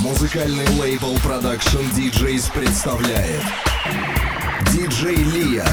Музыкальный лейбл Production DJs представляет Диджей Лия.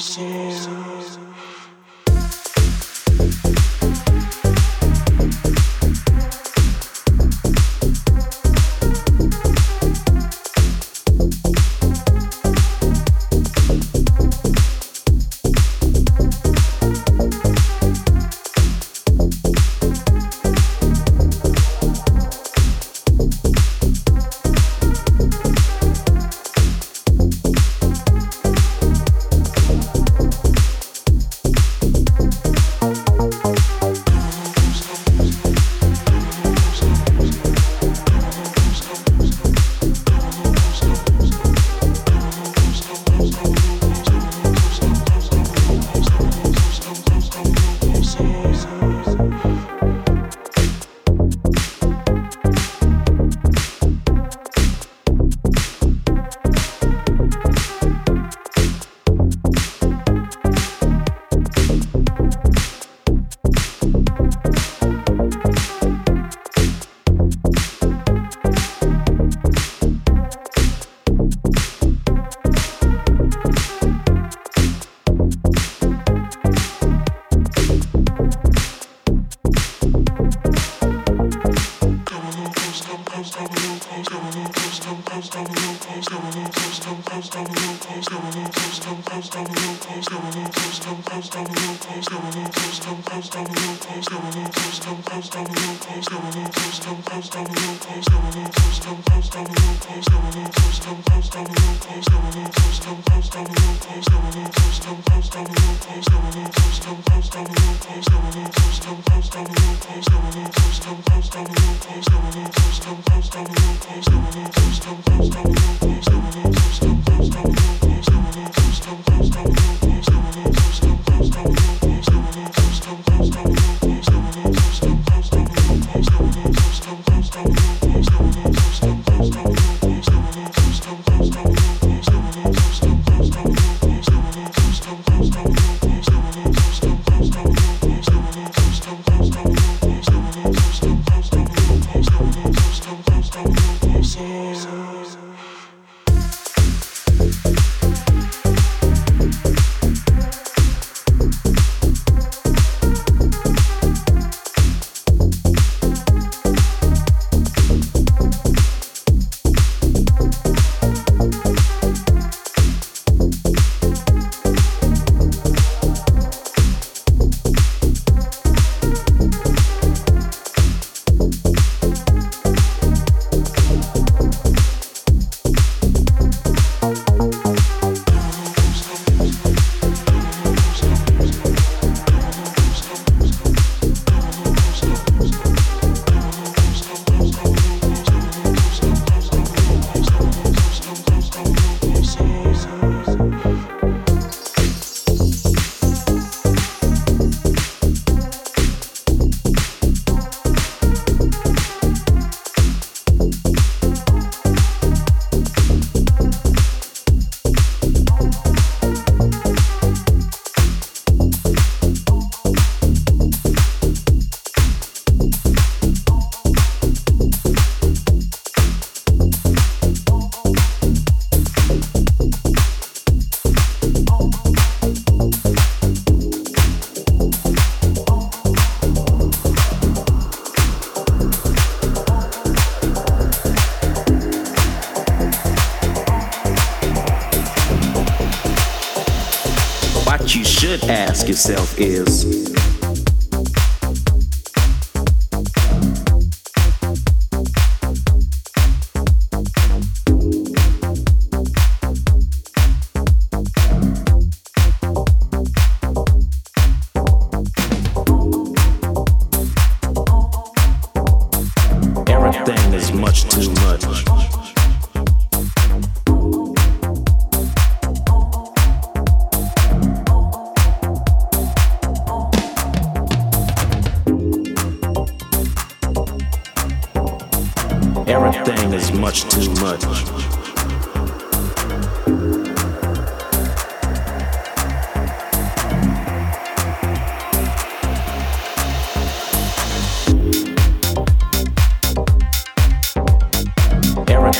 Yourself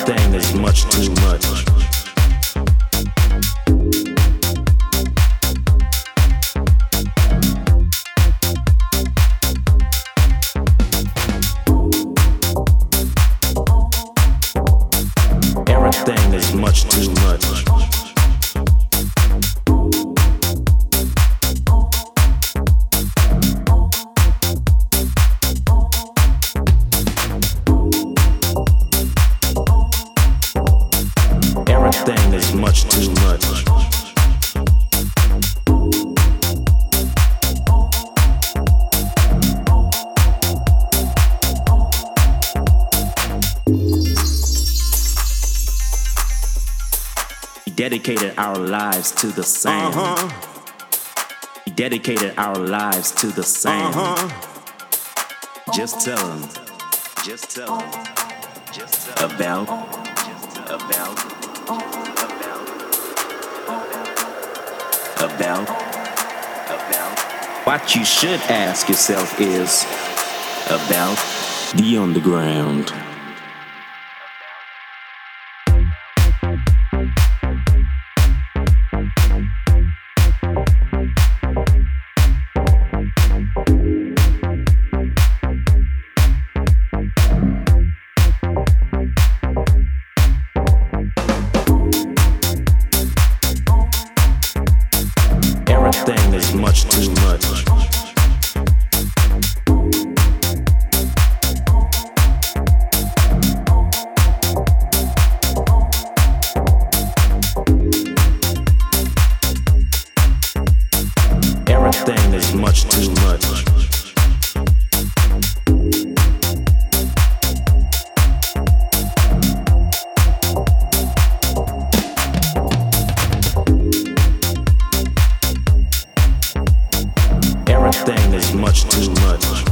thing is much too much. Lives to the sound. Uh-huh. We dedicated our lives to the sound. Uh-huh. Just tell them. Just tell them. Just tell about about about about about what you should ask yourself is about the underground. Everything is much too much. Much too much.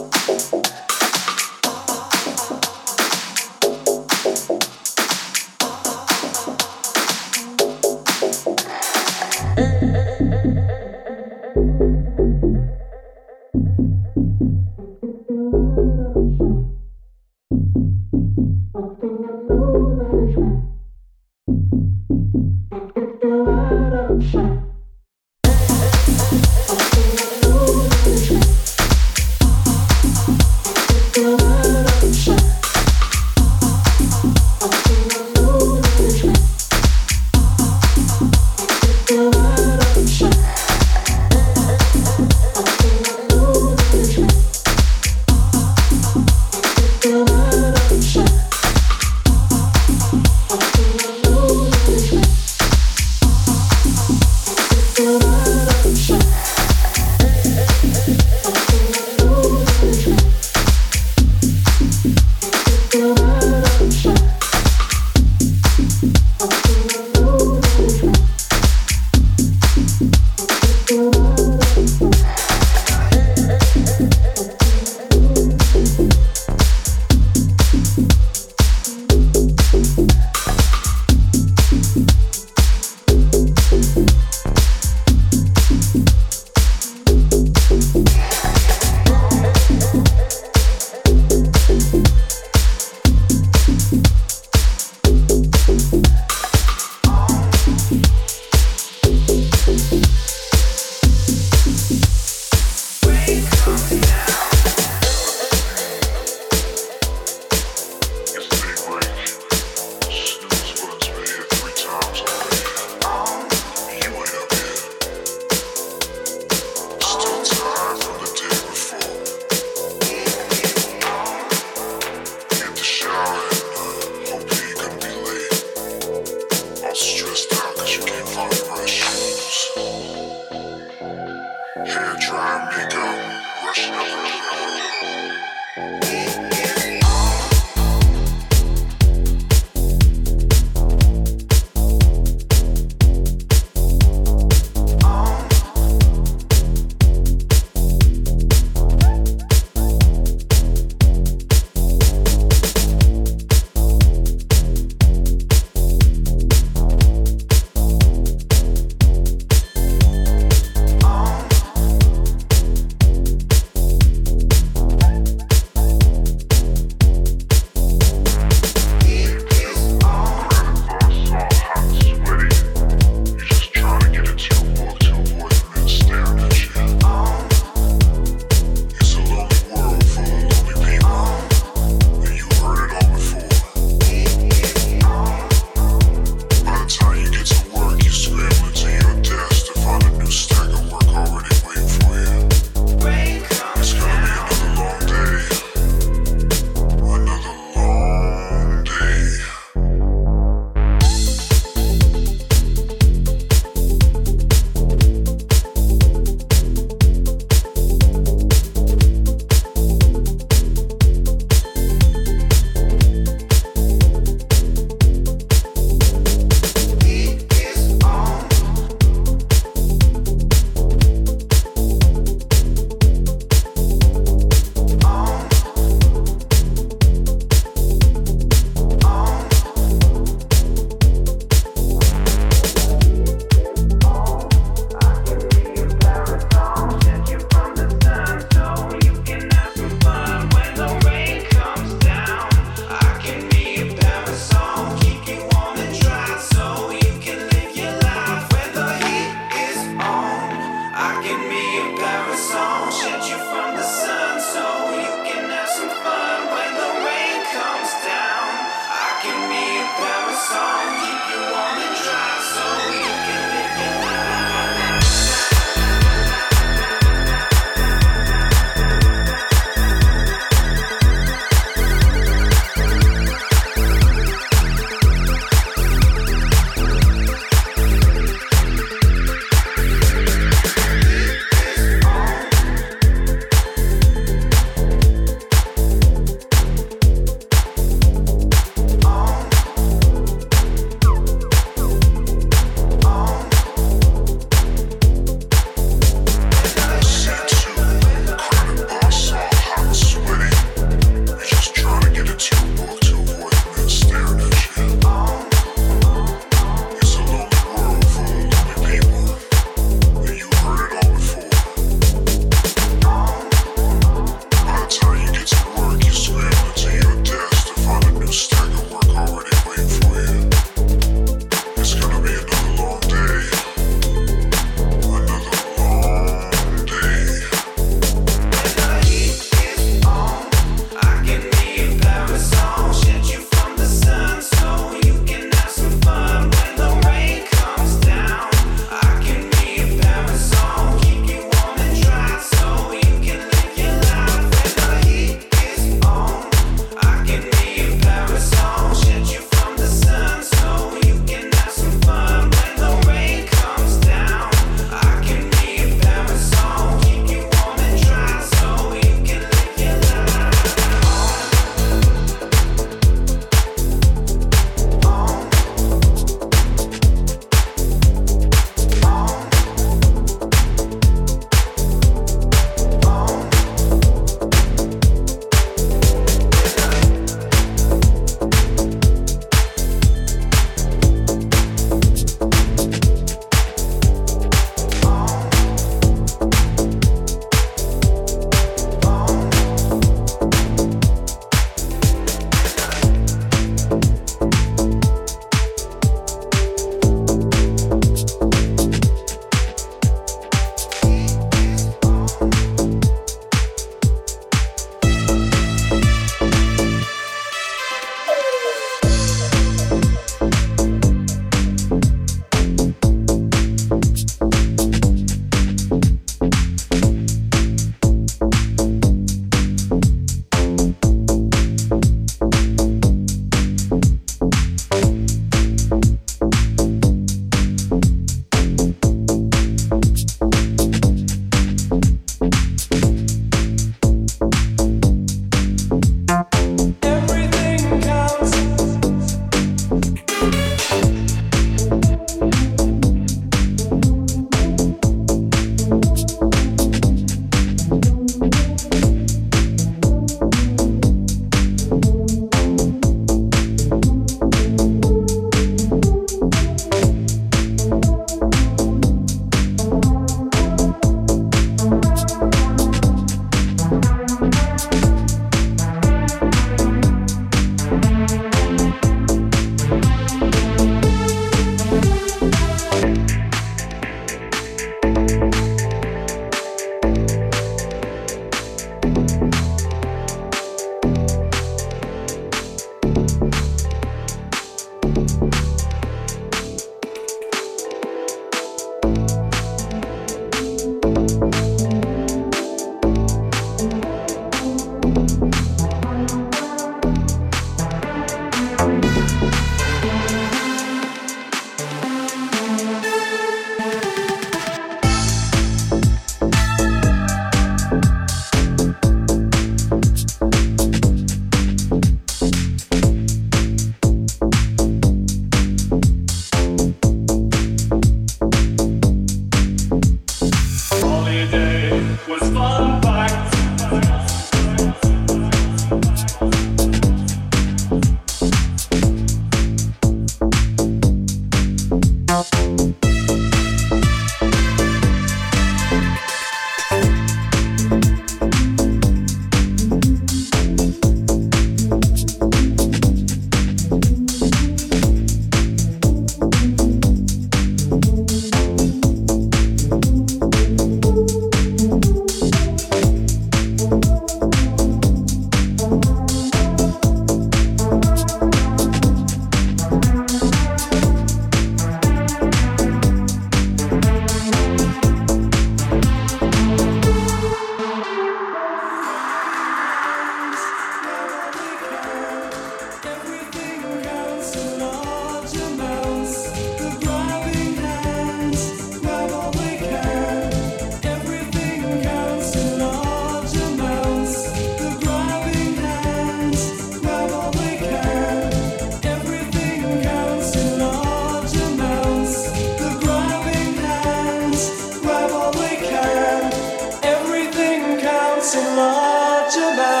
Yeah.